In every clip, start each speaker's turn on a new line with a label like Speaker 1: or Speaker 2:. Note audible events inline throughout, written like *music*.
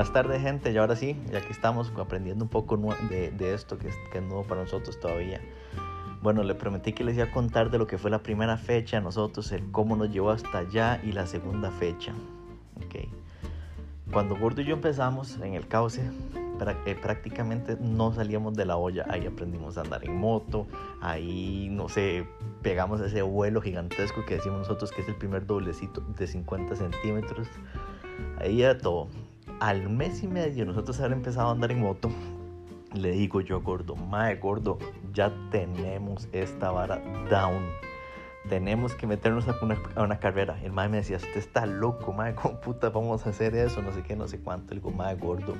Speaker 1: Buenas tardes, gente. Y ahora sí, ya que estamos aprendiendo un poco de, esto que es, que es nuevo para nosotros todavía. Bueno, le prometí que les iba a contar de lo que fue la primera fecha, nosotros, el cómo nos llevó hasta allá y la segunda fecha. Okay. Cuando Gordo y yo empezamos en el cauce, eh, prácticamente no salíamos de la olla. Ahí aprendimos a andar en moto, ahí, no sé, pegamos ese vuelo gigantesco que decimos nosotros que es el primer doblecito de 50 centímetros. Ahí era todo. Al mes y medio nosotros haber empezado a andar en moto, le digo yo gordo, mae gordo, ya tenemos esta vara down. Tenemos que meternos a una, carrera. El mae me decía, usted está loco, mae, ¿cómo puta vamos a hacer eso? No sé qué, no sé cuánto. Digo, mae gordo,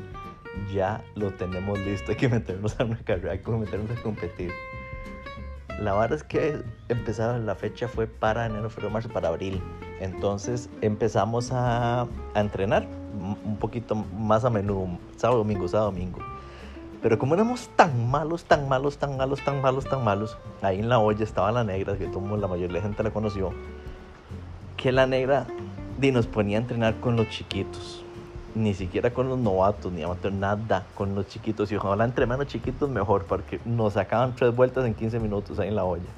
Speaker 1: ya lo tenemos listo, hay que meternos a una carrera, hay que meternos a competir. La verdad es que empezaba la fecha fue para enero, febrero, marzo, para abril. Entonces empezamos a entrenar un poquito más a menudo, sábado, domingo, sábado, domingo. Pero como éramos tan malos, tan malos, tan malos, tan malos, tan malos, ahí en la olla estaba la negra, que todo, la mayoría de la gente la conoció, que la negra nos ponía a entrenar con los chiquitos ni siquiera con los novatos, ni amateur, nada con los chiquitos. Y ojalá entre menos chiquitos mejor, porque nos sacaban tres vueltas en 15 minutos ahí en la olla.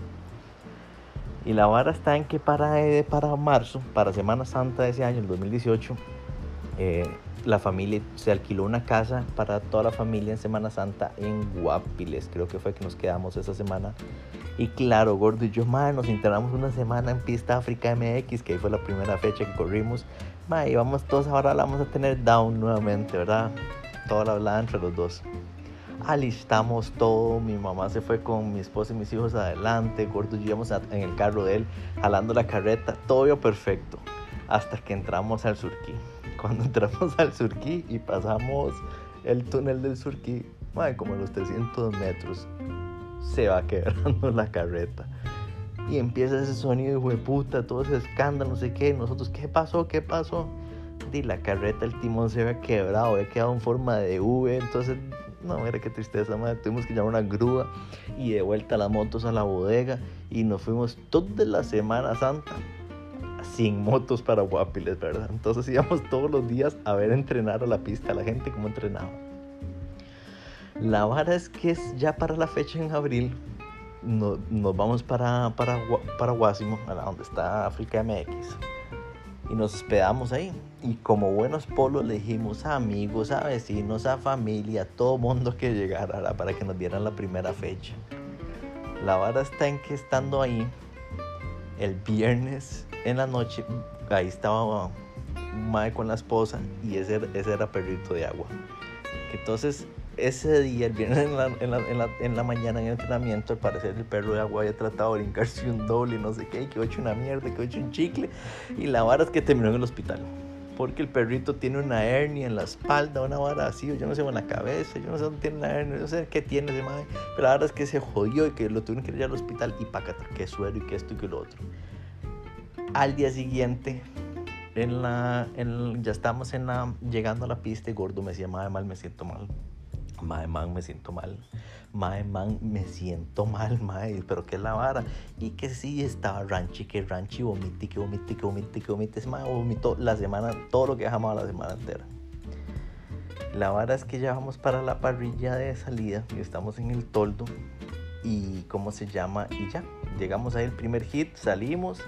Speaker 1: Y la vara está en que para, eh, para marzo, para Semana Santa de ese año, el 2018, eh, la familia se alquiló una casa para toda la familia en Semana Santa en Guapiles. Creo que fue que nos quedamos esa semana. Y claro, Gordo y yo, man, nos internamos una semana en Pista África MX, que ahí fue la primera fecha que corrimos. Ma, y vamos todos ahora vamos a tener down nuevamente, ¿verdad? Toda la hablada entre los dos. Alistamos todo, mi mamá se fue con mi esposa y mis hijos adelante, gordos íbamos en el carro de él, jalando la carreta, todo perfecto, hasta que entramos al surquí. *laughs* Cuando entramos al surquí y pasamos el túnel del surquí, ma, como a los 300 metros, se va *laughs* quebrando la carreta y empieza ese sonido de puta, todo ese escándalo, no sé qué. Nosotros, ¿qué pasó? ¿Qué pasó? Y la carreta, el timón se había quebrado, había quedado en forma de V. Entonces, no, mira qué tristeza, madre. Tuvimos que llamar una grúa y de vuelta las motos a la bodega. Y nos fuimos toda la Semana Santa sin motos para Guapiles, ¿verdad? Entonces íbamos todos los días a ver entrenar a la pista a la gente cómo entrenaba. La vara es que es ya para la fecha en abril nos, vamos para, para, para Guásimo, a donde está África MX, y nos hospedamos ahí. Y como buenos polos le dijimos a amigos, a vecinos, a familia, a todo mundo que llegara para que nos dieran la primera fecha. La vara está en que estando ahí, el viernes en la noche, ahí estaba Mae con la esposa y ese, ese era perrito de agua. Entonces ese día, el viernes en la, en, la, en, la, en la, mañana en el entrenamiento, al parecer el perro de agua había tratado de brincarse un doble, no sé qué, que he hecho una mierda, que he hecho un chicle. Y la vara es que terminó en el hospital. Porque el perrito tiene una hernia en la espalda, una vara así, yo no sé, en la cabeza, yo no sé dónde tiene la hernia, no sé qué tiene ese madre. Pero la verdad es que se jodió y que lo tuvieron que ir al hospital y pacata, que suero y que esto y que lo otro. Al día siguiente, en la, ya estamos en la, llegando a la pista y gordo me decía, madre, mal, me siento mal Mae, man, me siento mal. Mae, man, me siento mal, mae. Pero que la vara. Y que sí, estaba ranchi, que ranchi, vomite, que vomite, que vomite, que vomite. Ese mae vomitó la semana, todo lo que dejamos la semana entera. La vara es que ya vamos para la parrilla de salida y estamos en el toldo. Y cómo se llama, y ya. Llegamos ahí el primer hit, salimos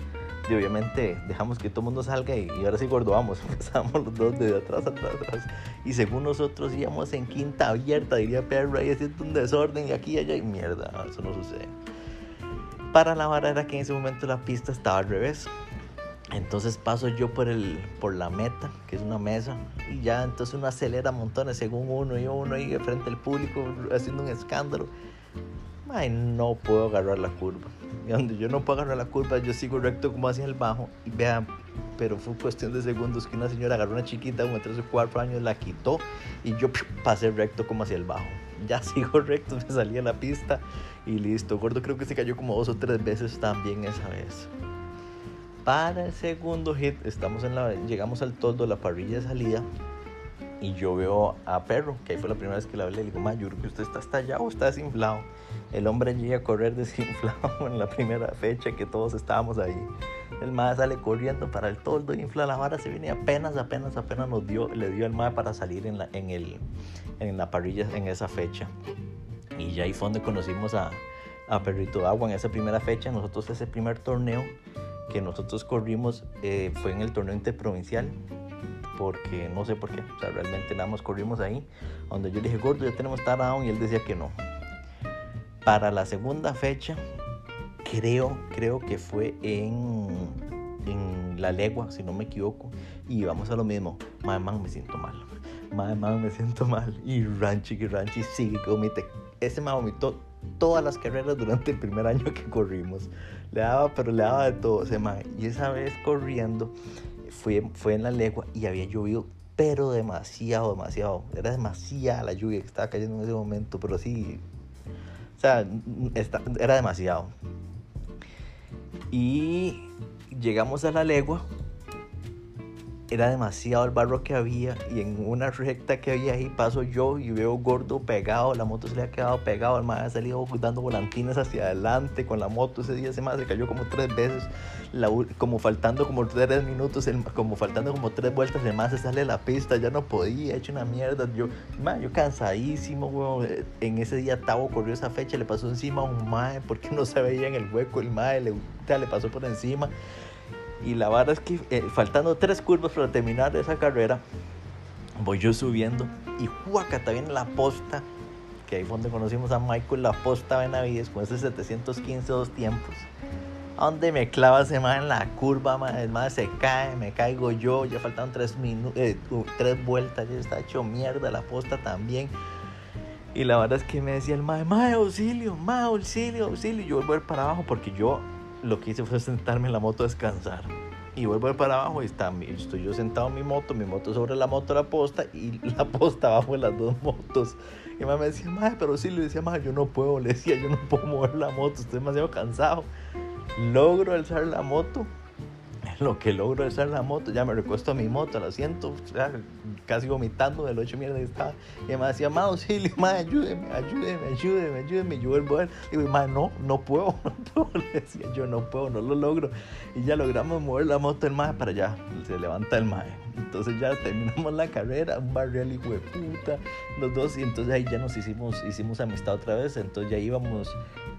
Speaker 1: y obviamente dejamos que todo el mundo salga y, ahora sí gordo vamos, *laughs* empezamos los dos de atrás, atrás, atrás. Y según nosotros íbamos en quinta abierta, diría perro, ahí haciendo un desorden y aquí y allá y mierda, eso no sucede. Para la vara era que en ese momento la pista estaba al revés. Entonces paso yo por, el, por la meta, que es una mesa, y ya entonces uno acelera montones según uno y uno ahí frente al público haciendo un escándalo. Ay, no puedo agarrar la curva y *laughs* donde yo no puedo agarrar la curva, yo sigo recto como hacia el bajo. Y vean, pero fue cuestión de segundos que una señora agarró una chiquita como de 3 o 4 años, la quitó y yo pasé recto como hacia el bajo. *laughs* Ya sigo recto, me salí a la pista y listo. Gordo creo que se cayó como dos o tres veces también esa vez. Para el segundo hit, estamos en la, llegamos al toldo, la parrilla de salida. Y yo veo a Perro, que ahí fue la primera vez que le hablé. Le digo, ma, yo creo que usted está estallado está desinflado. El hombre llega a correr *laughs* desinflado en la primera fecha que todos estábamos ahí. El mae sale corriendo para el toldo, infla la vara, se viene apenas, apenas, apenas nos dio, le dio el mae para salir en la, en, el, en la parrilla en esa fecha. Y ya ahí fue donde conocimos a, a Perrito Agua en esa primera fecha. Nosotros ese primer torneo que nosotros corrimos eh, fue en el torneo interprovincial porque no sé por qué, o sea, realmente nada más corrimos ahí, donde yo le dije, gordo, ya tenemos down y él decía que no. Para la segunda fecha, creo, creo que fue en, en La Legua, si no me equivoco, y vamos a lo mismo, madre man, me siento mal, madre man, me siento mal, y Ranchi, que Ranchi sigue que vomite. Ese me vomitó todas las carreras durante el primer año que corrimos. Le daba, pero le daba de todo ese man. Y esa vez corriendo, fue, fue en la legua y había llovido, pero demasiado, demasiado. Era demasiada la lluvia que estaba cayendo en ese momento, pero sí, o sea, era demasiado. Y llegamos a la legua era demasiado el barro que había y en una recta que había ahí paso yo y veo gordo pegado, la moto se le ha quedado pegado, el más ha salido dando volantines hacia adelante con la moto, ese día se más se cayó como tres veces, como faltando como tres minutos, como faltando como tres vueltas, el más se sale de la pista, ya no podía, hecho una mierda, yo, yo cansadísimo, en ese día Tavo corrió esa fecha, le pasó encima a un mae porque no se veía en el hueco, el mae le, le pasó por encima. Y la verdad es que eh, faltando tres curvas para terminar esa carrera, voy yo subiendo y Juacata viene la posta, que ahí fue donde conocimos a Michael, la posta Benavides con ese 715 dos tiempos. Donde me clava ese más en la curva, el más se cae, me caigo yo, ya faltan tres, eh, tres vueltas, ya está hecho mierda la posta también. Y la verdad es que me decía el mae, mae, auxilio, mae, auxilio, auxilio. Yo vuelvo para abajo porque yo lo que hice fue sentarme en la moto a descansar. Y vuelvo para abajo y está, estoy yo sentado en mi moto, mi moto sobre la moto la posta y *laughs* la posta abajo de las dos motos. Y mamá me decía, madre, pero sí, le decía, madre, yo no puedo, *laughs* le decía, yo no puedo mover la moto, estoy demasiado cansado. Logro alzar la moto lo que logro es la moto, ya me recuesto a mi moto, la siento, casi vomitando de lo hecho mierda que estaba. Y me decía, ma, auxilio, ma, ayúdeme, ayúdeme, ayúdeme, ayúdeme. Yo vuelvo a digo, ma, no, no puedo, *laughs* no puedo. Le decía, yo no puedo, no lo logro. Y ya logramos mover la moto el ma para allá, se levanta el ma. Entonces ya terminamos la carrera, un barrial hijo de puta, los dos. Y entonces ahí ya nos hicimos, hicimos amistad otra vez. Entonces ya íbamos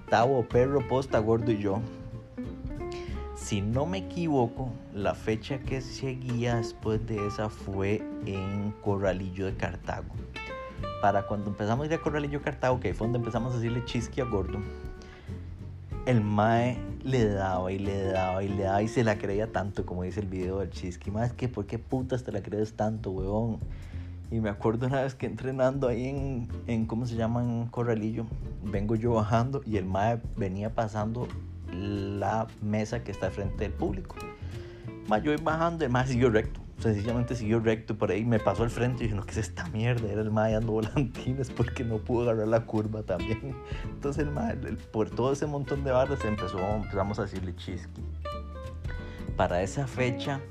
Speaker 1: Tavo, Perro, Posta, Gordo y yo si no me equivoco, la fecha que seguía después de esa fue en Corralillo de Cartago. Para cuando empezamos a ir a Corralillo de Cartago, que fue donde empezamos a decirle chisque a Gordo, el Mae le daba y le daba y le daba y se la creía tanto, como dice el video del chisque. Es que, ¿por qué putas te la crees tanto, huevón? Y me acuerdo una vez que entrenando ahí en, en ¿cómo se llama? En Corralillo, vengo yo bajando y el Mae venía pasando la mesa que está frente del público. Más yo iba bajando, el más siguió recto. Sencillamente siguió recto por ahí, me pasó al frente y dije, no, ¿qué es esta mierda? Era el mae dando volantines porque no pudo agarrar la curva también. *laughs* Entonces el mae, por todo ese montón de barras empezó, empezamos a decirle chisqui. Para esa fecha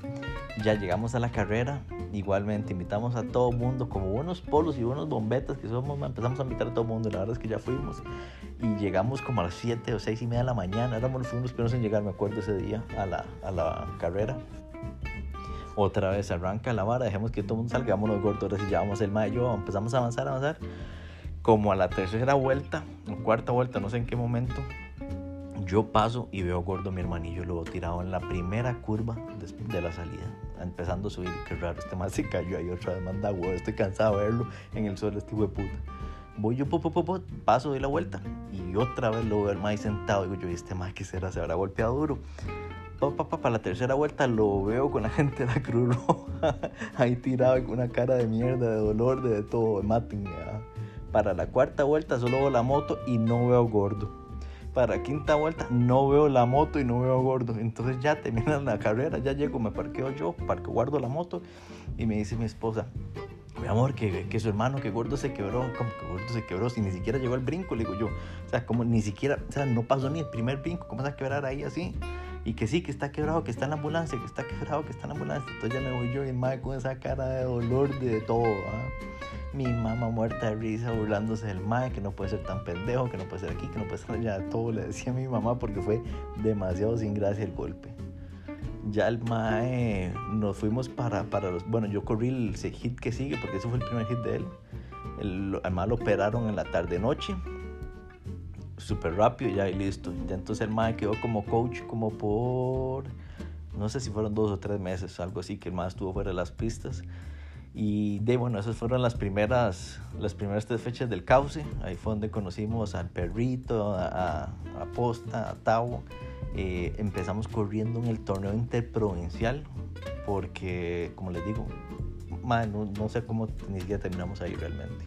Speaker 1: ya llegamos a la carrera igualmente invitamos a todo mundo, como buenos polos y buenos bombetas que somos, empezamos a invitar a todo mundo, la verdad es que ya fuimos y llegamos como a las 7 o 6 y media de la mañana, éramos los primeros primeros en llegar, me acuerdo ese día, a la, a la carrera. Otra vez arranca la vara, dejemos que todo el mundo salga, vámonos gordos, y ya vamos el mayo, empezamos a avanzar, avanzar. Como a la tercera vuelta, o cuarta vuelta, no sé en qué momento, yo paso y veo gordo mi hermanillo, lo veo tirado en la primera curva de la salida empezando a subir. Qué raro, este más se cayó ahí otra vez, manda huevo. Estoy cansado de verlo en el suelo, este hijo de puta. Voy yo, paso, doy la vuelta y otra vez lo veo el más sentado. Digo yo, este más que será? Se habrá golpeado duro. para la tercera vuelta lo veo con la gente de la Cruz Roja *laughs* ahí tirado con una cara de mierda, de dolor, de, todo, mátenme. Para la cuarta vuelta solo veo la moto y no veo gordo para quinta vuelta no veo la moto y no veo gordo. Entonces ya termina la carrera, ya llego, me parqueo yo, parqueo, guardo la moto y me dice mi esposa, mi amor, que, que su hermano, que gordo se quebró, como que gordo se quebró, si ni siquiera llegó el brinco, le digo yo, o sea, como ni siquiera, o sea, no pasó ni el primer brinco, ¿cómo se a quebrar ahí así? Y que sí, que está quebrado, que está en la ambulancia, que está quebrado, que está en la ambulancia. Entonces ya me voy yo y mae con esa cara de dolor de todo. ¿ah? Mi mamá muerta de risa burlándose del mae, que no puede ser tan pendejo, que no puede ser aquí, que no puede ser allá. Todo le decía a mi mamá porque fue demasiado sin gracia el golpe. Ya el mae nos fuimos para, para los... Bueno, yo corrí el hit que sigue porque ese fue el primer hit de él. El, al mae lo operaron en la tarde-noche súper rápido ya y listo. Ya entonces el mae quedó como coach como por, no sé si fueron dos o tres meses, algo así, que el mae estuvo fuera de las pistas. Y de bueno, esas fueron las primeras, las primeras tres fechas del cauce. Ahí fue donde conocimos al perrito, a, a Posta, a Tau. Eh, empezamos corriendo en el torneo interprovincial porque, como les digo, man, no, no, sé cómo ni siquiera terminamos ahí realmente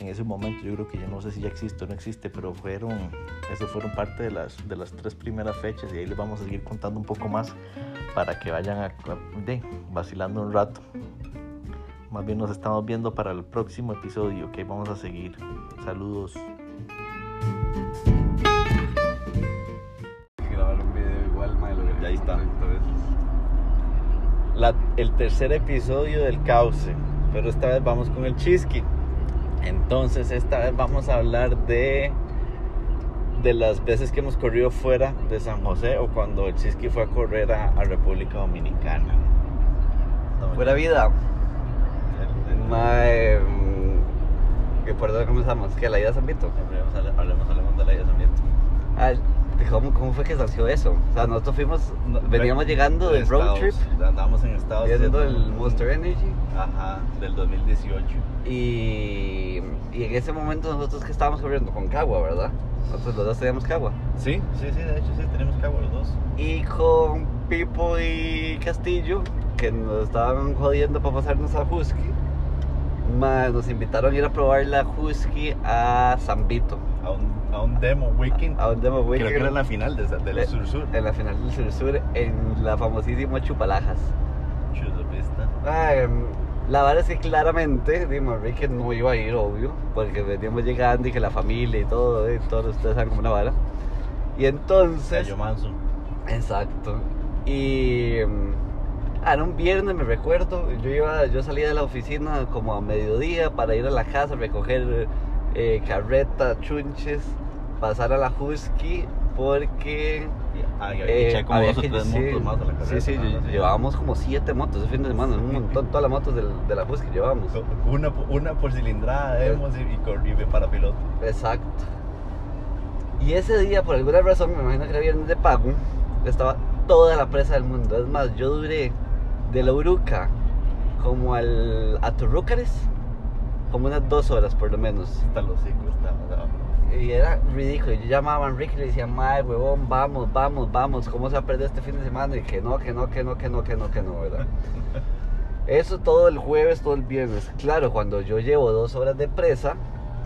Speaker 1: en ese momento yo creo que ya no sé si ya existe o no existe, pero fueron, eso fueron parte de las, de las tres primeras fechas y ahí les vamos a seguir contando un poco más para que vayan a, de, vacilando un rato. Más bien nos estamos viendo para el próximo episodio, que vamos a seguir. Saludos.
Speaker 2: Ya ahí está.
Speaker 1: La, el tercer episodio del cauce, pero esta vez vamos con el chisqui. Entonces esta vez vamos a hablar de de las veces que hemos corrido fuera de San José o cuando el Chisqui fue a correr a, a República Dominicana.
Speaker 2: Fuera vida. Mae, ¿qué por dónde comenzamos? ¿Qué? ¿La ida de San Vito?
Speaker 1: Hablemos, hablemos, hablemos de la ida de San Vito.
Speaker 2: ¿Cómo, ¿Cómo fue que nació eso? O sea, nosotros fuimos, veníamos llegando del road trip.
Speaker 1: Andábamos en Estados
Speaker 2: haciendo el Monster Energy.
Speaker 1: Ajá, del 2018.
Speaker 2: Y, y en ese momento nosotros que estábamos corriendo con Cagua, ¿verdad? Nosotros los dos teníamos Cagua.
Speaker 1: Sí, sí, sí, de hecho sí, tenemos Cagua los dos.
Speaker 2: Y con Pipo y Castillo, que nos estaban jodiendo para pasarnos a Husky, más nos invitaron a ir a probar la Husky a San Vito.
Speaker 1: A un, a un demo weekend.
Speaker 2: A un demo weekend.
Speaker 1: Creo que era en la final de, de la
Speaker 2: Eh,
Speaker 1: Sur Sur.
Speaker 2: En la final del Sur Sur, en la famosísima Chupalajas.
Speaker 1: Chuzo pista.
Speaker 2: Ay, la verdad es que claramente, Dimo Enrique no iba a ir, obvio, porque veníamos llegando y que la familia y todo, y todos ustedes saben como una vara. Y entonces.
Speaker 1: Gallo Manso.
Speaker 2: Exacto. Y. mm, ah, era un viernes, me recuerdo. Yo iba, yo salía de la oficina como a mediodía para ir a la casa, recoger eh, carreta, chunches, pasar a la Husky, porque.
Speaker 1: Ah,
Speaker 2: eh,
Speaker 1: eché como
Speaker 2: había
Speaker 1: dos o tres
Speaker 2: sí,
Speaker 1: motos más a la carrera.
Speaker 2: Sí, sí, llevábamos como siete motos ese fin de semana, un montón, todas las motos del- de la Husky llevábamos.
Speaker 1: Una, una por cilindrada, demos y, y, y para piloto.
Speaker 2: Exacto. Y ese día, por alguna razón, me imagino que era viernes de pago, estaba toda la presa del mundo. Es más, yo duré de la Uruca como al, a Turrúcares, como unas dos horas por lo menos.
Speaker 1: Hasta los hijos estaban.
Speaker 2: Y era ridículo. Yo llamaba a Enrique y le decía, madre, huevón, vamos, vamos, vamos. ¿Cómo se va a perder este fin de semana? Y que no, que no, que no, que no, que no, que no, ¿verdad? *laughs* Eso todo el jueves, todo el viernes. Claro, cuando yo llevo dos horas de presa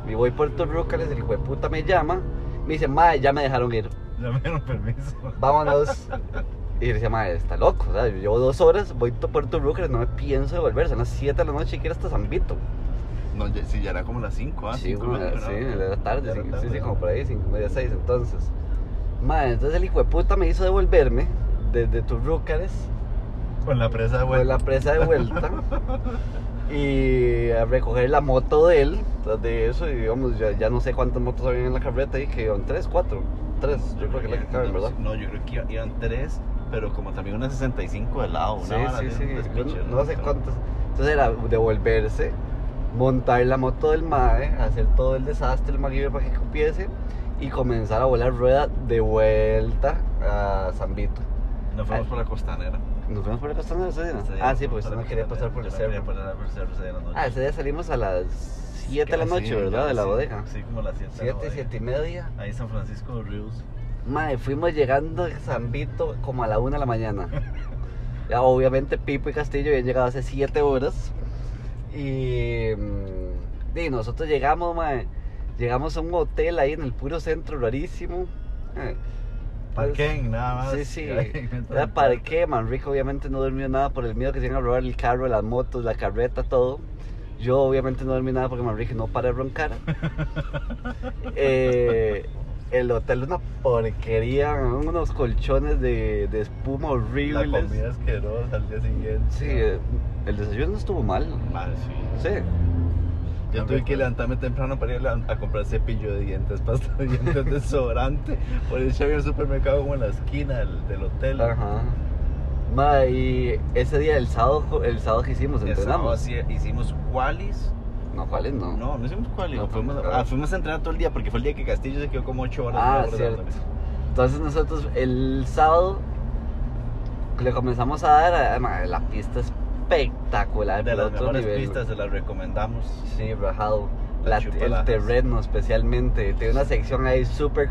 Speaker 2: y voy por Turrúcares, el hijo de puta me llama, me dice, madre, ya me dejaron ir.
Speaker 1: Ya me dieron permiso.
Speaker 2: Vámonos. Y le decía, madre, está loco. ¿sabes? Yo llevo dos horas, voy por Turrúcares, no me pienso devolver. Son las 7 de la noche y quiero hasta San Vito.
Speaker 1: No, ya, sí, ya era como las 5, ¿ah?
Speaker 2: Sí,
Speaker 1: Cinco y
Speaker 2: como, sí, la tarde, sí,
Speaker 1: era
Speaker 2: sí,
Speaker 1: tarde,
Speaker 2: sí,
Speaker 1: ¿no?
Speaker 2: como por ahí, cinco, media, seis, entonces. Madre, entonces el hijo de puta me hizo devolverme desde Turrúcares
Speaker 1: Con la presa de
Speaker 2: con
Speaker 1: vuelta.
Speaker 2: la presa de vuelta *laughs* y a recoger la moto de él, tras de eso, y digamos, ya, ya no sé cuántas motos habían en la carreta ahí, que iban tres, cuatro, tres, yo creo que es la que caben, ¿verdad?
Speaker 1: No, yo creo que iba- iban 3, pero como también una 65 de lado. Una
Speaker 2: Sí, sí, sí, yo no, no sé cuántas. Entonces era devolverse, montar la moto del MAE, hacer todo el desastre, el MacGyver para que cupiese y comenzar a volar rueda de vuelta a San Vito.
Speaker 1: Nos fuimos por la costanera.
Speaker 2: ¿Nos fuimos por la costanera ese día? Ah, sí, porque usted no quería pasar por el cerro. Ah, ese día salimos a las 7 de la noche,
Speaker 1: Sí,
Speaker 2: ¿verdad? De la
Speaker 1: sí.
Speaker 2: bodega.
Speaker 1: Sí, como las 7 de la
Speaker 2: 7,
Speaker 1: bodega.
Speaker 2: 7 y media.
Speaker 1: Ahí San Francisco de Ríos.
Speaker 2: Madre, fuimos llegando a San Vito como a la 1 de la mañana. *laughs* Ya, obviamente Pipo y Castillo habían llegado hace 7 horas. Y, mm, y nosotros llegamos, mae, llegamos a un hotel ahí en el puro centro, rarísimo. Eh,
Speaker 1: Parquén, nada más.
Speaker 2: Sí, sí. *laughs* Era Manrico obviamente no durmió nada por el miedo que se iban a robar el carro, las motos, la carreta, todo. Yo obviamente no dormí nada porque Manrique no para de roncar. *laughs* Eh, el hotel una porquería, unos colchones de, de espuma
Speaker 3: La
Speaker 2: horribles.
Speaker 3: comida asquerosa al día siguiente.
Speaker 2: Sí, eh, el desayuno no estuvo mal.
Speaker 3: Mal, sí.
Speaker 2: Sí.
Speaker 3: Yo tuve que levantarme temprano para ir a, a comprar cepillo de dientes, *laughs* pasta de dientes, desodorante. Por eso había un supermercado como en la esquina del, del hotel.
Speaker 2: Ajá. Ma, y ese día, el sábado, el sábado que hicimos,
Speaker 3: El sábado
Speaker 2: entrenamos.
Speaker 3: hicimos qualis.
Speaker 2: No, ¿cuáles no?
Speaker 3: No, no hicimos.
Speaker 2: No,
Speaker 3: fuimos, ah, fuimos a entrenar todo el día porque fue el día que Castillo se quedó como 8 horas.
Speaker 2: Ah, cierto. Entonces nosotros el sábado le comenzamos a dar, a- la pista espectacular,
Speaker 3: De las
Speaker 2: otro
Speaker 3: mejores
Speaker 2: nivel.
Speaker 3: pistas se las recomendamos.
Speaker 2: Sí.
Speaker 3: La
Speaker 2: La- el terreno especialmente. Tiene una sección ahí super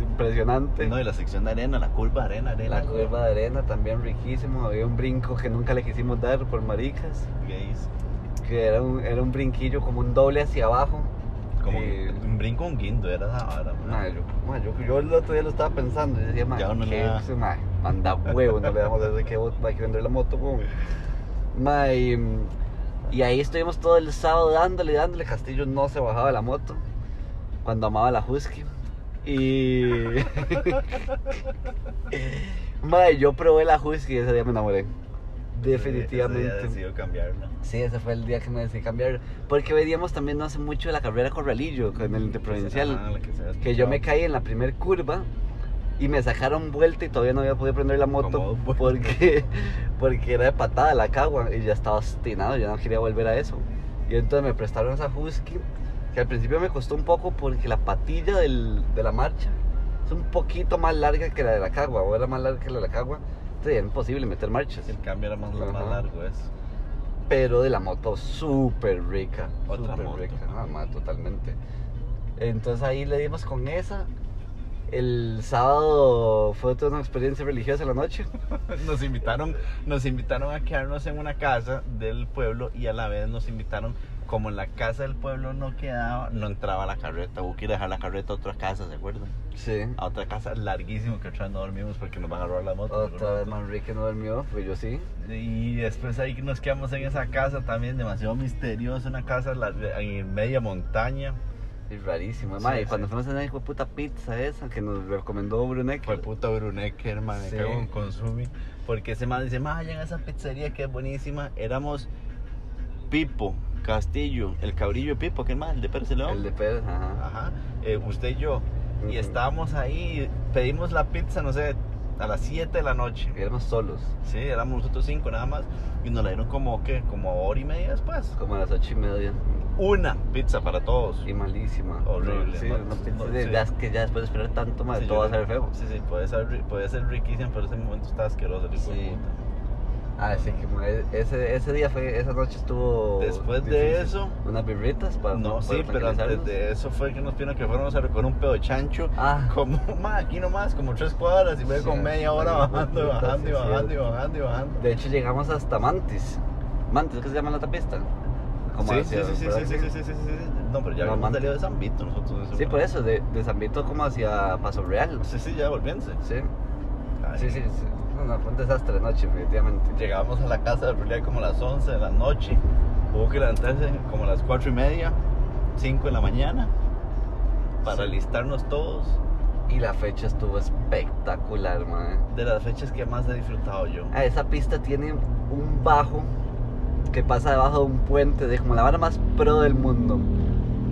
Speaker 2: impresionante.
Speaker 3: No, y la sección de arena, la curva de arena, arena.
Speaker 2: La curva de arena también riquísimo. Había un brinco que nunca le quisimos dar por maricas.
Speaker 3: Gays.
Speaker 2: Que era un, era un brinquillo como un doble hacia abajo.
Speaker 3: Como
Speaker 2: Y-
Speaker 3: un brinco, un guindo, era esa vara.
Speaker 2: Ma, yo, ma, yo, yo el otro día lo estaba pensando y decía, ma,
Speaker 3: Ya
Speaker 2: ¿qué ma? manda huevo, no le damos desde que hay que vender la moto. weón. Ma, y, y ahí estuvimos todo el sábado dándole, dándole. Castillo no se bajaba de la moto cuando amaba la Husky. Y. *laughs* ma, yo probé la Husky y ese día me enamoré. Definitivamente.
Speaker 3: Ese día decidió cambiarla.
Speaker 2: Sí, ese fue el día que me decidí cambiar. Porque veníamos también no hace mucho la carrera Corralillo con el interprovincial.
Speaker 3: Que,
Speaker 2: Que yo me caí en la primer curva y me sacaron vuelta y todavía no había podido prender la moto
Speaker 3: dos
Speaker 2: porque, *laughs* porque era de patada la cagua y ya estaba obstinado, ya no quería volver a eso. Y entonces me prestaron esa Husky que al principio me costó un poco porque la patilla del- de la marcha es un poquito más larga que la de la cagua o era más larga que la de la cagua. Era imposible meter marchas.
Speaker 3: El cambio era más, más largo, es.
Speaker 2: Pero de la moto súper rica.
Speaker 3: Otra moto.
Speaker 2: rica. Ah, ma, totalmente. Entonces ahí le dimos con esa. El sábado fue toda una experiencia religiosa en la noche. *laughs*
Speaker 3: Nos invitaron, nos invitaron a quedarnos en una casa del pueblo y a la vez nos invitaron, como en la casa del pueblo no quedaba, no entraba la carreta, hubo que ir a dejar la carreta a otra casa, ¿se acuerdan?
Speaker 2: Sí.
Speaker 3: A otra casa larguísimo que otra vez no dormimos porque nos van a robar la moto.
Speaker 2: Otra vez Manrique no durmió, pues yo sí.
Speaker 3: Y después ahí nos quedamos en esa casa también, demasiado misteriosa, una casa en media montaña.
Speaker 2: Y rarísimo.
Speaker 3: Sí,
Speaker 2: y
Speaker 3: sí.
Speaker 2: cuando fuimos a esa puta pizza esa que nos recomendó Brunek.
Speaker 3: Fue puta Brunecker, man, me
Speaker 2: Sí.
Speaker 3: cago en Consumi. Porque ese man dice, man, vayan a esa pizzería que es buenísima. Éramos Pipo, Castillo, el cabrillo Pipo, ¿qué más? El de Pérez León.
Speaker 2: El de Pérez, ajá.
Speaker 3: Ajá, eh, usted y yo. Y
Speaker 2: Ujú.
Speaker 3: estábamos ahí, pedimos la pizza, no sé, a las 7 de la noche.
Speaker 2: Y éramos solos,
Speaker 3: Sí, éramos nosotros cinco nada más. Y nos la dieron como, ¿qué? Como hora y media después.
Speaker 2: como a las ocho y media.
Speaker 3: Una pizza para todos.
Speaker 2: Y malísima.
Speaker 3: Horrible,
Speaker 2: Sí,
Speaker 3: no,
Speaker 2: de
Speaker 3: sí.
Speaker 2: gas que ya después de esperar tanto, más todo va a ser feo.
Speaker 3: Sí, sí, puede ser, puede ser riquísimo, pero ese momento está asqueroso.
Speaker 2: Sí.
Speaker 3: puta.
Speaker 2: Ah, sí, que ma, ese, ese día fue, esa noche estuvo.
Speaker 3: Después de eso-
Speaker 2: Unas birritas para.
Speaker 3: No, sí, pero antes de eso fue que nos pidieron que fuéramos a recoger un pedo de chancho.
Speaker 2: Ah, *laughs*
Speaker 3: Como, ma, aquí nomás, como tres cuadras y me
Speaker 2: Sí,
Speaker 3: con media hora bajando y bajando y bajando y bajando y bajando.
Speaker 2: de hecho llegamos hasta Mantis. Mantis, ¿qué se llama la otra pista? Como
Speaker 3: Sí, sí,
Speaker 2: hacia-
Speaker 3: sí, sí, sí, sí, sí, sí, sí, sí. No, pero ya
Speaker 2: No,
Speaker 3: habíamos salido de San Vito nosotros.
Speaker 2: Sí, por eso, de, de San Vito como hacia Paso Real.
Speaker 3: Sí, sí, ya volviéndose.
Speaker 2: Sí,
Speaker 3: Ay.
Speaker 2: sí, sí. sí. No, fue un desastre de noche, definitivamente.
Speaker 3: Llegábamos a la casa de Julián como a las 11 de la noche. Hubo que levantarse como a las 4 y media, 5 de la mañana, para
Speaker 2: Sí.
Speaker 3: alistarnos todos.
Speaker 2: Y la fecha estuvo espectacular, man.
Speaker 3: De las fechas que más he disfrutado yo.
Speaker 2: Ah, esa pista tiene un bajo que pasa debajo de un puente de como la vara más pro del mundo.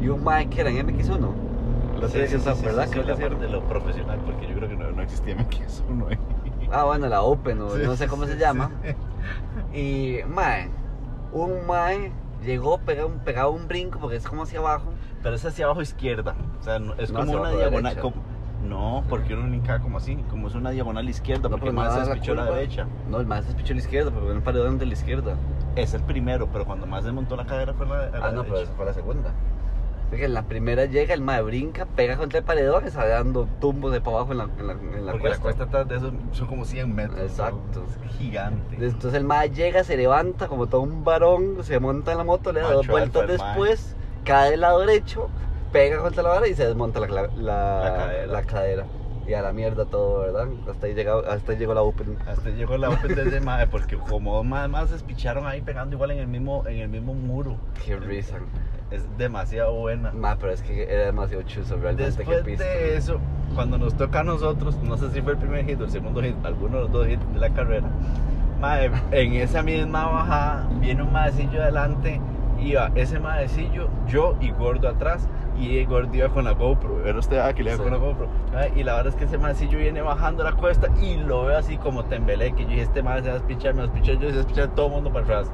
Speaker 2: Y un que era en MX1. Lo
Speaker 3: Sí, sí, sí,
Speaker 2: ¿verdad?
Speaker 3: sí,
Speaker 2: que
Speaker 3: la
Speaker 2: sí.
Speaker 3: parte de lo profesional, porque yo creo que no, no existía en que eso no
Speaker 2: Ah, bueno, la Open, o
Speaker 3: Sí,
Speaker 2: no sé cómo
Speaker 3: sí,
Speaker 2: se llama. *laughs* Y, mae, un mae llegó pegado un, pegado un brinco porque es como hacia abajo.
Speaker 3: Pero es hacia abajo izquierda. O sea, no- es
Speaker 2: No,
Speaker 3: como una diagonal. como- no, porque uno cae como así, como es una diagonal izquierda, porque
Speaker 2: pero
Speaker 3: más
Speaker 2: nada,
Speaker 3: se
Speaker 2: la
Speaker 3: despichó la
Speaker 2: curva-
Speaker 3: derecha.
Speaker 2: No, el mae se despichó la izquierda, pero en el paredón de la izquierda.
Speaker 3: Es el primero, pero cuando más desmontó la cadera fue la, la
Speaker 2: Ah, no, pero
Speaker 3: derecha.
Speaker 2: esa fue la segunda. Que en la primera llega, el mae brinca, pega contra el paredón y sale dando tumbos de para abajo en la, en la, en la
Speaker 3: porque la
Speaker 2: cuesta.
Speaker 3: atrás de eso son como 100 metros.
Speaker 2: Exacto.
Speaker 3: Es gigante.
Speaker 2: Entonces el mae llega, se levanta como todo un varón, se monta en la moto, le da
Speaker 3: Macho
Speaker 2: dos vueltas
Speaker 3: mae.
Speaker 2: después, cae del lado derecho, pega contra la vara y se desmonta la, la,
Speaker 3: La cadera.
Speaker 2: la cadera. Y a la mierda todo, ¿verdad? Hasta ahí, llegó, hasta ahí llegó la Open.
Speaker 3: Hasta llegó la Open desde madre, porque como más, más se espicharon ahí pegando igual en el mismo, en el mismo muro.
Speaker 2: Qué risa.
Speaker 3: Es demasiado buena.
Speaker 2: Ma, pero es que era demasiado chuzo realmente
Speaker 3: Después
Speaker 2: que
Speaker 3: de eso, cuando nos toca a nosotros, no sé si fue el primer hit o el segundo hit, alguno de los dos hits de la carrera, mae, en esa misma bajada viene un maecillo adelante, iba ese maecillo, yo y Gordo atrás, y Gordo iba con la GoPro, pero usted ah, que le iba
Speaker 2: Sí.
Speaker 3: con la GoPro, y la verdad es que ese maecillo viene bajando la cuesta y lo veo así como tembelé, que yo dije, este mae se va a despichar, me va a despichar, yo se va a todo el mundo para atrás.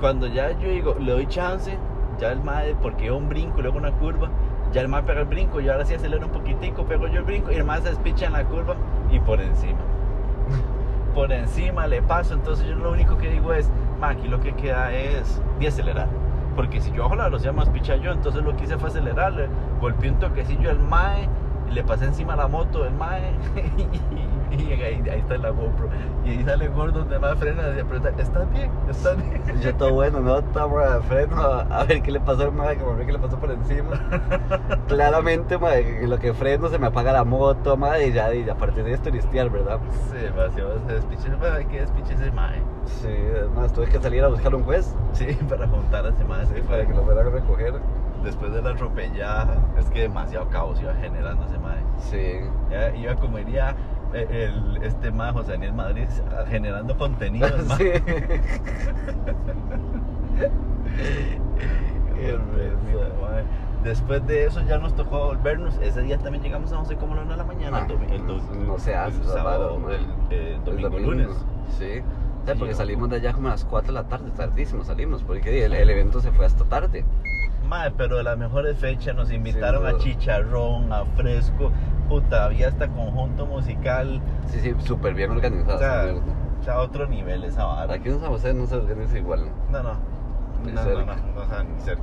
Speaker 3: Cuando ya yo digo, le doy chance, ya el mae, porque un brinco y luego una curva, ya el mae pega el brinco, yo ahora sí acelero un poquitico, pego yo el brinco y el mae se despicha en la curva y por encima. *laughs* Por encima le paso, entonces yo lo único que digo es, mae, aquí lo que queda es de acelerar. Porque si yo bajo la velocidad más picha yo, entonces lo que hice fue acelerarle, golpeé un toquecillo al mae, le pasé encima la moto del mae, *laughs* y, y ahí, ahí está la GoPro. Y ahí sale gordo donde el mae frena y pregunta, ¿estás bien? ¿Estás bien?
Speaker 2: Yo todo *laughs* bueno, no de freno a, ver qué le pasó al madre, que me vi que le pasó por encima. *laughs* Claramente, que lo que freno se me apaga la moto, madre, y ya, y a partir de esto listear, ¿verdad?
Speaker 3: Sí, demasiado ese despiche. Hay que despiche ese mae.
Speaker 2: Sí, además tuve que salir a buscar un juez
Speaker 3: Sí, para juntar a ese mae. Sí,
Speaker 2: para que lo fueran a recoger.
Speaker 3: Después de la atropellada, es que demasiado caos iba generando ese mae.
Speaker 2: Sí.
Speaker 3: Ya iba como diría eh, el, este mae José Daniel Madrid generando contenidos. *laughs* mae.
Speaker 2: sí. *laughs*
Speaker 3: Después de eso ya nos tocó volvernos. Ese día también llegamos a no sé cómo la una de la mañana. el, domi- el do-
Speaker 2: no se hace
Speaker 3: el sábado, el, eh,
Speaker 2: El
Speaker 3: domingo,
Speaker 2: domingo.
Speaker 3: lunes.
Speaker 2: Sí.
Speaker 3: Sí,
Speaker 2: porque salimos de allá como a las 4 de la tarde, tardísimo salimos, porque el, el evento se fue hasta tarde.
Speaker 3: Mae, pero de las mejores fechas nos invitaron a chicharrón, a fresco, puta, había hasta conjunto musical,
Speaker 2: Sí, sí, súper bien organizada.
Speaker 3: o sea, o otro nivel esa vara.
Speaker 2: Aquí en San José no se organiza igual.
Speaker 3: No, no, no, no, no, no, o sea, ni cerca.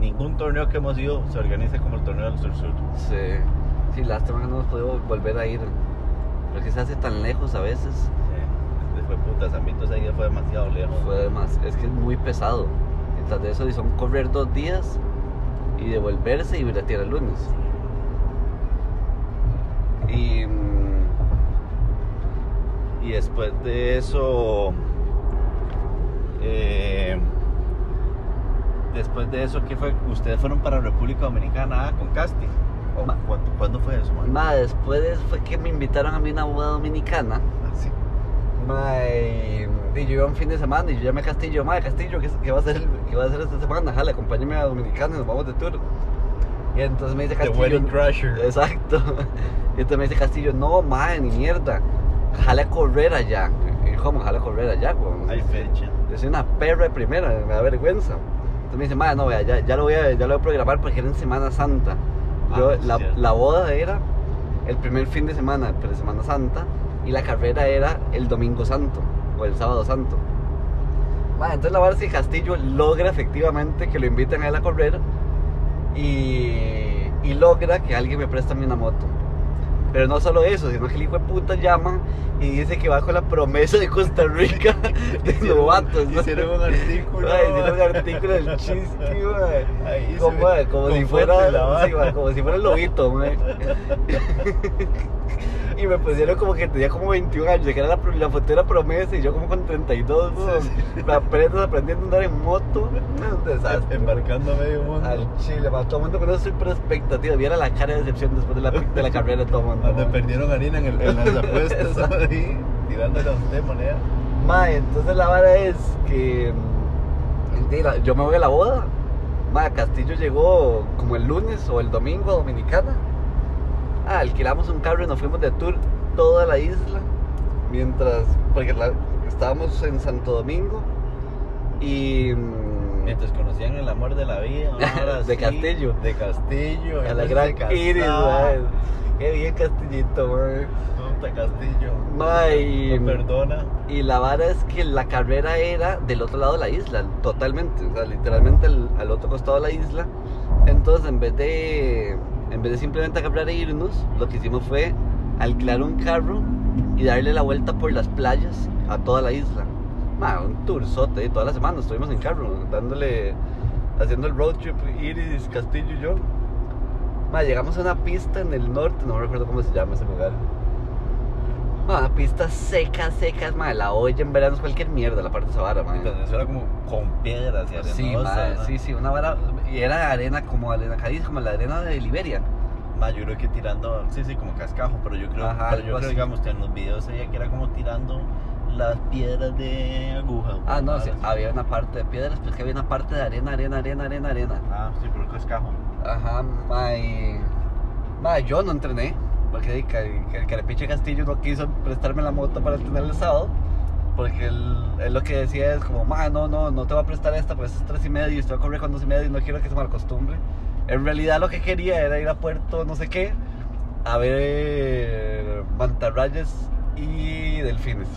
Speaker 3: Ningún torneo que hemos ido se organiza como el torneo del Sur Sur.
Speaker 2: Sí, sí, lástima que no hemos podido volver a ir. Porque se hace tan lejos a veces.
Speaker 3: Sí, este fue puta, San Vito ese día fue demasiado lejos.
Speaker 2: Fue más, es que es muy pesado. Tras de eso y son correr dos días y devolverse y ir el lunes. Y mm,
Speaker 3: Y después de eso, eh, después de eso, ¿qué fue? Ustedes fueron para República Dominicana ah, con casting. ¿O
Speaker 2: Ma-
Speaker 3: cuándo, cuándo fue eso, man?
Speaker 2: después fue que me invitaron a mí a una boda dominicana.
Speaker 3: Ah, sí.
Speaker 2: Ma, y, y yo iba un fin de semana y yo llamé a Castillo, madre Castillo, ¿qué, qué va a hacer, ¿qué va a hacer esta semana? Jale, acompáñame a Dominicana y nos vamos de tour. Y entonces me dice
Speaker 3: The
Speaker 2: Castillo.
Speaker 3: Wedding Crasher.
Speaker 2: Exacto. Y entonces me dice Castillo, no, madre, ni mierda. Jale a correr allá. Y yo, ¿cómo jale a correr allá, weón?
Speaker 3: Hay fecha.
Speaker 2: Yo soy una perra de primera, me da vergüenza. Entonces me dice, madre, no, vea, ya, ya, lo voy a, ya lo voy a programar porque era en Semana Santa. Yo,
Speaker 3: Ah,
Speaker 2: la,
Speaker 3: cierto.
Speaker 2: la boda era el primer fin de semana, pero Semana Santa, y la carrera era el Domingo Santo el Sábado Santo. Madre, entonces la verdad Castillo logra efectivamente que lo inviten a él a correr y, y logra que alguien me preste a mí una moto. Pero no solo eso, sino que el hijo de puta llama y dice que con la promesa de Costa Rica *laughs* de novatos. ¿no?
Speaker 3: hicieron un artículo,
Speaker 2: Ay, hicieron un artículo del chiste. *laughs*
Speaker 3: Ahí
Speaker 2: Como, si fuera, sí, como si fuera el lobito. *laughs* Y me pusieron como que tenía como 21 años, que era la, la foto era promesa y yo como con 32, weón.
Speaker 3: Sí, *laughs*
Speaker 2: aprendiendo a andar en moto. Un desastre.
Speaker 3: Embarcando a medio mundo.
Speaker 2: Al chile, mae, todo el mundo con una super expectativa. Viera la cara de decepción después de la, *laughs* de la carrera de todo el mundo. Mae.
Speaker 3: perdieron harina en, el- en las *laughs* apuestas ahí, tirándole a usted moneda.
Speaker 2: Mae, entonces la vara es que. mm, yo me voy a la boda. Mae, Castillo llegó como el lunes o el domingo a Dominicana. Ah, alquilamos un carro y nos fuimos de tour toda la isla. Mientras. Porque la- estábamos en Santo Domingo. Y. mm,
Speaker 3: Mientras conocían el amor de la vida. *laughs* ahora
Speaker 2: De
Speaker 3: sí,
Speaker 2: Castillo.
Speaker 3: De Castillo.
Speaker 2: a la gran Iris. Qué bien, Castillito, mae.
Speaker 3: Puta Castillo.
Speaker 2: Mae, y-
Speaker 3: No perdona.
Speaker 2: Y la vara es que la carrera era del otro lado de la isla, totalmente, o sea, literalmente al, al otro costado de la isla. Entonces, en vez de en vez de simplemente agarrar e irnos, lo que hicimos fue alquilar un carro y darle la vuelta por las playas a toda la isla. Ma, un tourzote, y toda la semana estuvimos en carro, dándole, haciendo el road trip, Iris, Castillo y yo. Ma, llegamos a una pista en el norte, no recuerdo cómo se llama ese lugar. Ma, pistas secas, secas, ma, la olla en verano es cualquier mierda, la parte de esa vara, ma.
Speaker 3: Entonces eso era como con piedras y arenosa.
Speaker 2: Sí, ma, sí, sí, una vara, y era arena como arena caliz, como la arena de Liberia.
Speaker 3: Ma, yo creo que tirando, sí, sí, como cascajo, pero yo creo,
Speaker 2: Ajá,
Speaker 3: pero yo creo, digamos, que en los videos veía que era como tirando las piedras de aguja.
Speaker 2: Ah, no, sí, había una parte de piedras, pues que había una parte de arena, arena, arena, arena, arena.
Speaker 3: Ah, sí, pero cascajo.
Speaker 2: Ajá, ma, y... ma, yo no entrené, porque que, el Carepiche Castillo no quiso prestarme la moto para entrenar el sábado, porque él, él lo que decía es como, ma, no, no, no te voy a prestar esta, pues es tres y medio y estoy a correr con dos y medio y no quiero que se me acostumbre. En realidad lo que quería era ir a Puerto no sé qué, a ver mantarrayas y delfines.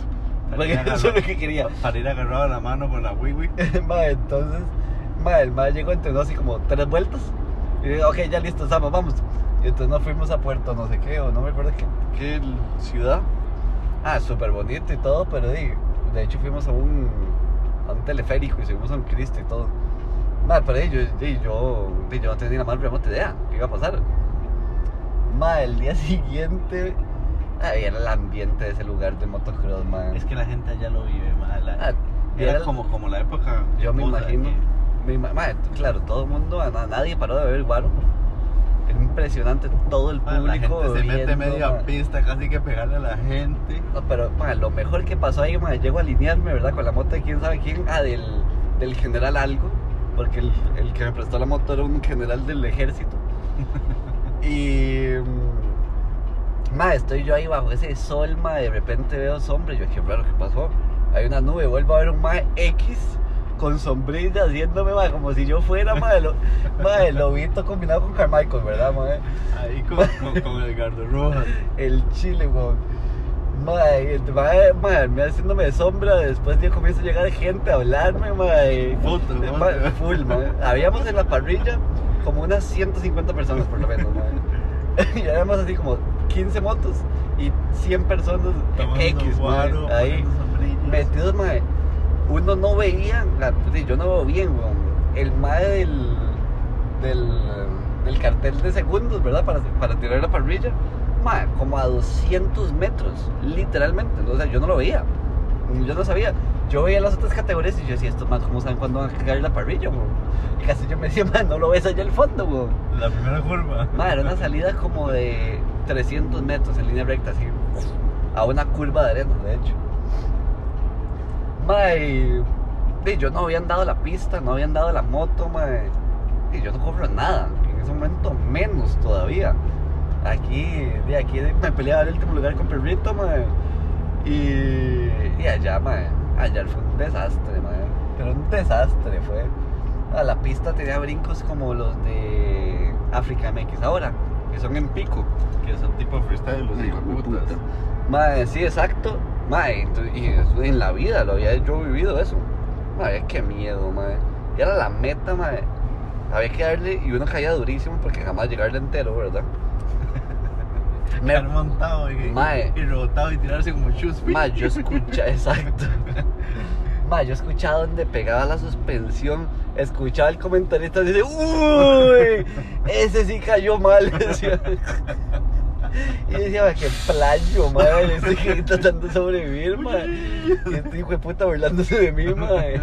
Speaker 2: Porque eso es lo que quería.
Speaker 3: Para ir agarrado a la mano con la wiwi. *laughs*
Speaker 2: Ma, entonces, ma, el ma llegó entrenó así como tres vueltas. Y digo, ok, ya listo, estamos, vamos. Entonces nos fuimos a Puerto no sé qué, o no me acuerdo qué, qué ciudad. Ah, súper bonito y todo, pero di, de hecho fuimos a un, a un teleférico y subimos a un Cristo y todo. Ma, pero di, yo, di, yo, no tenía ni la más remota idea qué iba a pasar. Ma, el día *laughs* siguiente, ay, era el ambiente de ese lugar de motocross, ma.
Speaker 3: Es que la gente allá lo vive, ma. la-
Speaker 2: Ah,
Speaker 3: era
Speaker 2: era el-
Speaker 3: como, como la época.
Speaker 2: Yo me imagino.
Speaker 3: que-
Speaker 2: claro, todo el mundo, a na- nadie paró de beber guaro. Era impresionante todo el
Speaker 3: la
Speaker 2: público.
Speaker 3: gente se mete
Speaker 2: bebiendo,
Speaker 3: medio
Speaker 2: ma.
Speaker 3: a pista, casi que pegarle a la gente.
Speaker 2: No, pero ma, lo mejor que pasó ahí, ma, llego a alinearme, ¿verdad? Con la moto de quién sabe quién. Ah, del, del general algo. Porque el, el que me prestó la moto era un general del ejército. *laughs* y. mm, Ma, estoy yo ahí bajo ese sol, ma, de repente veo sombra. Yo, qué raro, ¿qué pasó? Hay una nube, vuelvo a ver un ma X con sombrilla haciéndome, como si yo fuera, ma, lo, *laughs* lobito combinado con Carmichael, ¿verdad?
Speaker 3: Ahí con, con, con el gardo roja. *laughs*
Speaker 2: El chile, weón. Mae, me haciéndome de sombra, después ya comienza a llegar gente a hablarme.
Speaker 3: Foto,
Speaker 2: Eh, full, mae. Habíamos en la parrilla como unas 150 personas por lo menos. *laughs* Y éramos así como 15 motos y 100 personas
Speaker 3: Tomando
Speaker 2: X,
Speaker 3: guaro,
Speaker 2: ahí metidos. Uno no veía, la- sí, yo no veo bien, weón. El mae del, del, del cartel de segundos, ¿verdad? Para, para tirar la parrilla, mae, como a 200 metros, literalmente. O sea, yo no lo veía. Yo no sabía. Yo veía las otras categorías y yo decía, estos más, ¿cómo saben cuándo van a caer la parrilla, weón? Y casi yo me decía, mae, no lo ves allá al fondo, weón.
Speaker 3: La primera curva.
Speaker 2: Mae, era una salida como de 300 metros en línea recta, así, a una curva de arena, de hecho. Mae, y yo no habían dado la pista, no habían dado la moto, mae. Y yo no corro nada, en ese momento menos todavía. Aquí, de aquí me peleaba el último lugar con Perrito, mae. Y, y allá, mae, allá fue un desastre, mae. Pero un desastre fue. A la pista tenía brincos como los de África MX ahora, que son en pico.
Speaker 3: Que son tipo freestyle, los hijos de putas.
Speaker 2: Mae, sí, exacto. Mae, y eso en la vida lo había yo vivido eso. Mae, qué miedo, mae. Y era la meta, mae. Había que darle y uno caía durísimo porque jamás llegarle entero, ¿verdad? *laughs* Me-
Speaker 3: Estar montado y,
Speaker 2: Mae.
Speaker 3: y rebotado y tirarse como shoes
Speaker 2: Mae, yo escucha, *laughs* exacto. Mae, yo escuchaba donde pegaba la suspensión, escuchaba el comentarista y dice, uy, ese sí cayó mal. *laughs* Y decía, "Ma, qué playo, madre, estoy aquí *laughs* tratando de sobrevivir. Y este hijo de puta burlándose de mí, mae.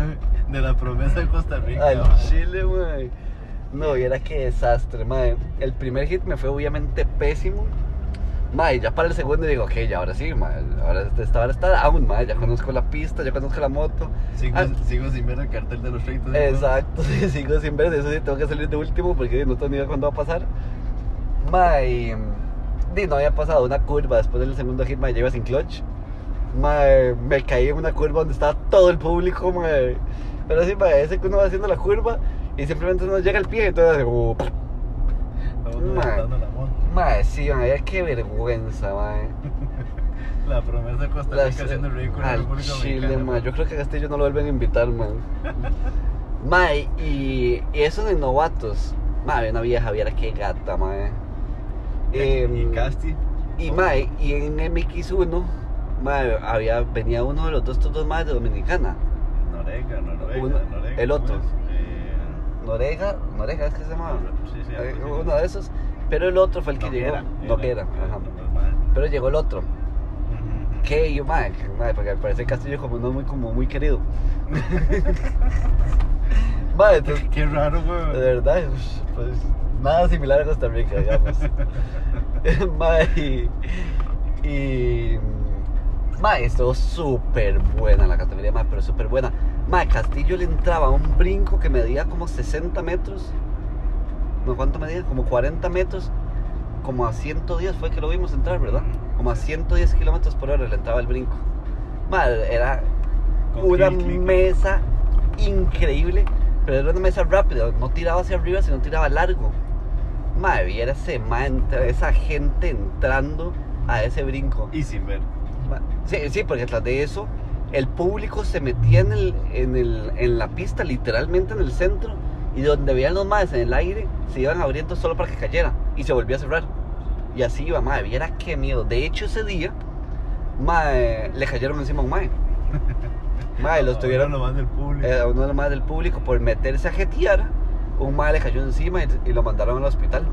Speaker 3: De la promesa de Costa Rica.
Speaker 2: Al chile, mae. No, y era que desastre, mae. El primer hit me fue obviamente pésimo. Mae, ya para el segundo digo, ok, ya ahora sí, mae. Ahora esta hora está down, mae. Ya conozco la pista, ya conozco la moto.
Speaker 3: Sigo,
Speaker 2: Ah,
Speaker 3: sigo sin ver el cartel de los 30.
Speaker 2: Exacto, sí, *laughs* sigo sin ver, de eso sí tengo que salir de último porque no tengo ni idea cuándo va a pasar. Mae, no había pasado una curva después del segundo hit, ya iba sin clutch. Mae, me caí en una curva donde estaba todo el público, mae. Pero sí, mae, ese que uno va haciendo la curva y simplemente uno llega al pie y todo hace como...
Speaker 3: Moto.
Speaker 2: Mae, sí, mae, qué vergüenza, mae. *laughs*
Speaker 3: La promesa de Costa Rica haciendo el ridículo
Speaker 2: al
Speaker 3: República
Speaker 2: Chile, mae. Yo creo que a Castillo no lo vuelven a invitar, man. *laughs* mae, y, y eso de novatos. Había una vieja, viera qué gata, mae.
Speaker 3: Y Casti.
Speaker 2: y mae, y en MX1, mae, había, venía uno de los dos todos más de Dominicana.
Speaker 3: Norega, Noruega,
Speaker 2: Uno-
Speaker 3: Noruega.
Speaker 2: el otro.
Speaker 3: ¿cómo es? Eh,
Speaker 2: Norega, Norega es que se llamaba.
Speaker 3: Sí, sí,
Speaker 2: Eh, uno de esos. Pero el otro fue el que
Speaker 3: Noguera,
Speaker 2: llegó. Noguera,
Speaker 3: era,
Speaker 2: ajá. Pero llegó el otro.
Speaker 3: Ujú,
Speaker 2: qué? Y yo, que- madre, porque parece Castillo como no muy, como muy querido. *laughs* madre, entonces,
Speaker 3: Qué raro,
Speaker 2: de
Speaker 3: güey.
Speaker 2: verdad, pues nada similar a Costa Rica, digamos. madre, y. madre, estuvo súper buena la categoría, madre, pero súper buena. Madre, Castillo le entraba un brinco que medía como 60 metros. No, ¿cuánto medía? Como 40 metros. Como a 110 fue que lo vimos entrar, ¿verdad? Como a 110 kilómetros por hora le entraba el brinco. Madre, era
Speaker 3: Con
Speaker 2: una
Speaker 3: clic, clic.
Speaker 2: mesa increíble, pero era una mesa rápida, no tiraba hacia arriba, sino tiraba largo. Madre, viera ese esa gente entrando a ese brinco.
Speaker 3: Y sin ver.
Speaker 2: Sí, sí, porque tras de eso, el público se metía en, el, en, el, en la pista, literalmente en el centro, y donde veían los maes en el aire, se iban abriendo solo para que cayera, y se volvía a cerrar. Y así iba, madre, viera qué miedo. De hecho, ese día, mae, le cayeron encima a un mae. *laughs* Mae, los tuvieron
Speaker 3: lo más del público.
Speaker 2: eh, a uno de los más del público por meterse a jetear. Un mae le cayó encima y, y lo mandaron al hospital.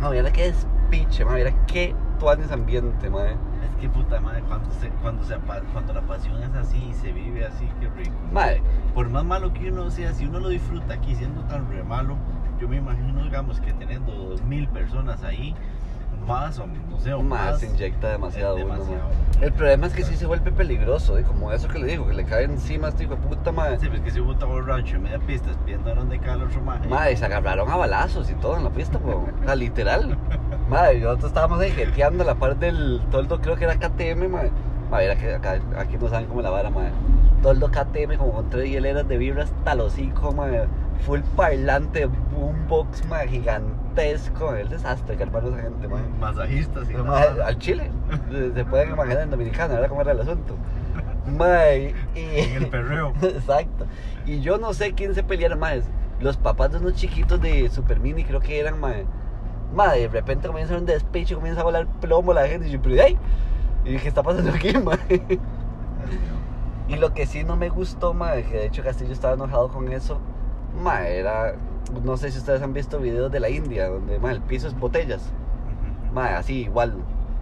Speaker 2: No, mira qué despiche, mae, mira qué tuanes ambiente, mae.
Speaker 3: Es que puta madre, cuando, se, cuando, se, cuando la pasión es así y se vive así, qué rico.
Speaker 2: Mae,
Speaker 3: Por más malo que uno sea, si uno lo disfruta aquí siendo tan re malo, yo me imagino, digamos, que teniendo dos mil personas ahí, más o no sé, o más.
Speaker 2: se inyecta demasiado,
Speaker 3: es
Speaker 2: uno,
Speaker 3: demasiado.
Speaker 2: mae. El problema es que sí se vuelve peligroso, ¿eh? como eso que le digo, que le cae encima a este hijo de puta, mae.
Speaker 3: Sí, pues que si hubo un borracho en media pista pidiendo a dónde cae el otro maje.
Speaker 2: Madre, se agarraron a balazos y todo en la pista, po. O sea, literal. Madre, nosotros estábamos ahí jeteando a la parte del toldo, creo que era KTM, madre. Madre, era que acá, aquí no saben cómo la vara, madre. Toldo KTM, como con tres hieleras de vibras talosico, madre. Full parlante, boombox, madre, gigantesco. El desastre que armaron esa gente, madre.
Speaker 3: Masajistas y
Speaker 2: al Chile. Se pueden imaginar en Dominicana, ¿verdad cómo era el asunto? Y... *laughs*
Speaker 3: En el perreo. *laughs*
Speaker 2: Exacto. Y yo no sé quién se pelearon más. Los papás de unos chiquitos de Super Mini creo que eran más. Madre, de repente comienza un despecho, comienza a volar plomo la gente. Y yo, pero ¡ay! Y dije, ¿qué está pasando aquí, *laughs* madre? Y lo que sí no me gustó, madre, que de hecho Castillo estaba enojado con eso, madre, era. No sé si ustedes han visto videos de la India, donde madre, el piso es botellas. Madre, así, igual.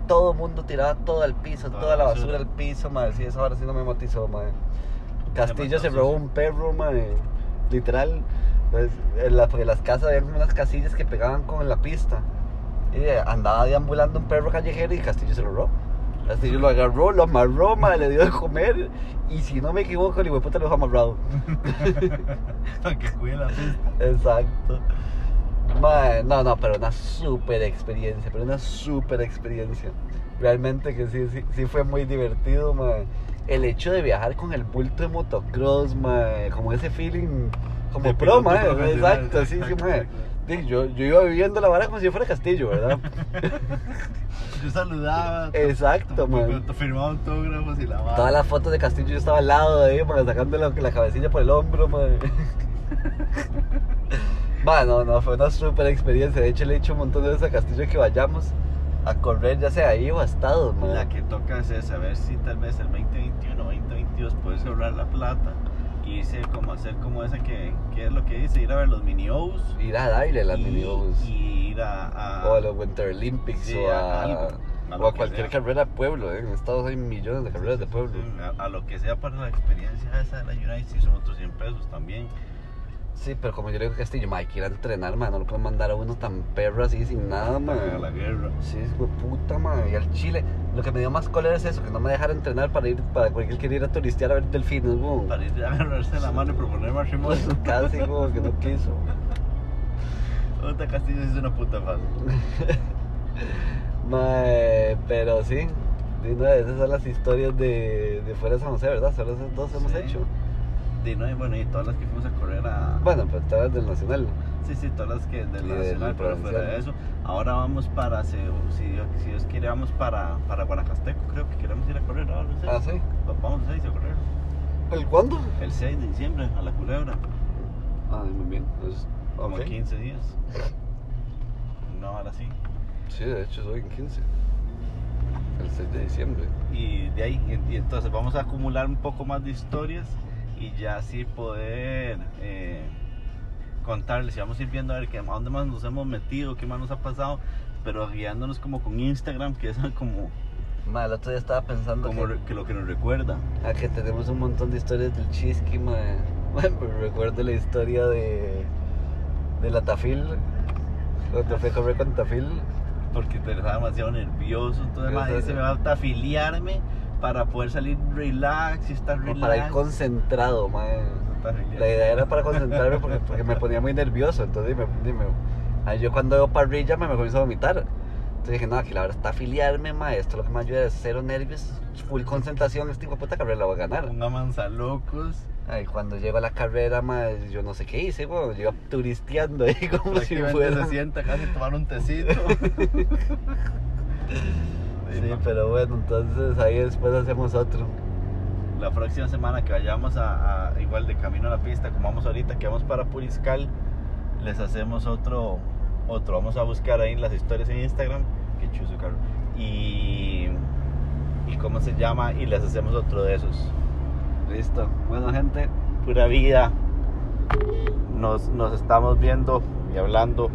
Speaker 2: Todo el mundo tiraba todo al piso,
Speaker 3: Toda
Speaker 2: toda la basura
Speaker 3: basura.
Speaker 2: al piso, madre. Sí, eso ahora sí no me matizó, madre. Castillo se robó un perro, madre. Literal. Pues, en la, porque las casas había unas casillas que pegaban con la pista. Y andaba deambulando un perro callejero y Castillo se lo robó. Castillo lo agarró, lo amarró, madre, le dio de comer. Y si no me equivoco, el hijo de puta lo dejó amarrado. *laughs*
Speaker 3: Para que cuide la pista.
Speaker 2: Exacto. Mae, no, no, pero una super experiencia, pero una super experiencia. Realmente que sí, sí, sí fue muy divertido, mae. El hecho de viajar con el bulto de motocross, mae, como ese feeling, como
Speaker 3: De
Speaker 2: pro, Exacto, sí, sí,
Speaker 3: exacto.
Speaker 2: Sí, yo, yo iba viviendo la vara como si fuera Castillo, ¿verdad? *laughs*
Speaker 3: Yo saludaba.
Speaker 2: Exacto,
Speaker 3: to-
Speaker 2: man.
Speaker 3: Firmaba autógrafos y la vara.
Speaker 2: Todas las fotos de Castillo yo estaba al lado de ahí, mae, sacando la, la cabecilla por el hombro, mae. *laughs* Va, no, fue una super experiencia. De hecho, le he dicho un montón de veces a Castillo que vayamos a correr, ya sea ahí o a Estados, mae.
Speaker 3: La que toca es esa, a ver si tal vez el 2021 o 2022 puedes ahorrar la plata irse como hacer como esa que, que es lo que dice, ir a ver los mini O's.
Speaker 2: Ir a darle las
Speaker 3: y,
Speaker 2: mini O's.
Speaker 3: y ir a, a-
Speaker 2: O a los Winter Olympics
Speaker 3: Sí,
Speaker 2: o
Speaker 3: a
Speaker 2: a,
Speaker 3: algo, a
Speaker 2: o
Speaker 3: lo
Speaker 2: a
Speaker 3: que
Speaker 2: cualquier
Speaker 3: sea.
Speaker 2: carrera de pueblo. ¿eh? En Estados hay millones de carreras de pueblo.
Speaker 3: a, a lo que sea para la experiencia esa de la United si son otros 100 pesos también.
Speaker 2: Sí, pero como yo le digo a Castillo, hay que ir a entrenar, mae, no lo pueden mandar a uno tan perro así sin nada, mae.
Speaker 3: A la guerra.
Speaker 2: Sí, es de puta, mae. Y al Chile, lo que me dio más cólera es eso, que no me dejaron entrenar para ir, para cualquier quería ir a turistear a ver delfines, weón.
Speaker 3: Para ir a agarrarse la mano y proponer matrimonio.
Speaker 2: Casi, como que no quiso.
Speaker 3: Otra Castillo es una puta. *laughs*
Speaker 2: Mae, pero sí. de una de esas son las historias de, de fuera de San José, ¿verdad? Solo esas dos hemos hecho.
Speaker 3: No, bueno, y todas las que fuimos a correr a.
Speaker 2: Bueno, pero todas del Nacional.
Speaker 3: Sí, sí, todas las que del
Speaker 2: Y del
Speaker 3: Nacional, pero fuera de eso. Ahora vamos para, si, Dios- si Dios quiere, vamos para, para Guanacasteco, creo que queremos ir a correr ahora. 6.
Speaker 2: Ah, sí.
Speaker 3: Vamos el 6 a correr.
Speaker 2: ¿El cuándo?
Speaker 3: El 6 de diciembre, a la culebra.
Speaker 2: Ah, muy bien. Pues,
Speaker 3: Como
Speaker 2: ok.
Speaker 3: en 15 días. No, ahora sí.
Speaker 2: Sí, de hecho soy en 15. El 6 de diciembre.
Speaker 3: Y de ahí, y entonces vamos a acumular un poco más de historias y ya así poder eh, contarles y vamos a ir viendo a ver qué, a dónde más nos hemos metido, qué más nos ha pasado, pero guiándonos como con Instagram, que es *laughs* como
Speaker 2: Ma, el otro día estaba pensando
Speaker 3: como
Speaker 2: que,
Speaker 3: que lo que nos recuerda.
Speaker 2: a que tenemos un montón de historias del chisqui, ma. *laughs* Ma, pero recuerdo la historia de, de la Tafil. Cuando fui a correr con Tafil.
Speaker 3: Porque te estaba demasiado nervioso. Entonces,
Speaker 2: es-
Speaker 3: se me va a afiliarme para poder salir relax y estar relax.
Speaker 2: para ir concentrado, ma.
Speaker 3: Está filiar.
Speaker 2: La idea era para concentrarme porque, porque me ponía muy nervioso. Entonces, dime, dime. Yo cuando veo parrilla me, me comienzo a vomitar. Entonces dije, no, aquí la verdad está afiliarme, ma. Esto lo que me ayuda es cero nervios, full concentración. Este hijo de puta carrera la voy a ganar.
Speaker 3: Un amansalocos.
Speaker 2: Ay, cuando llego a la carrera, ma, yo no sé qué hice. Yo iba turisteando ahí como si fuera.
Speaker 3: se sienta casi tomar un tecito. *laughs* *laughs*
Speaker 2: Sí, pero bueno, entonces ahí después hacemos otro.
Speaker 3: La próxima semana que vayamos a, a- igual de camino a la pista, como vamos ahorita, que vamos para Puriscal, les hacemos otro, otro. Vamos a buscar ahí las historias en Instagram, que chuzo carro. Y, y cómo se llama, y les hacemos otro de esos.
Speaker 2: Listo. Bueno, gente,
Speaker 3: Pura vida. Nos, nos estamos viendo y hablando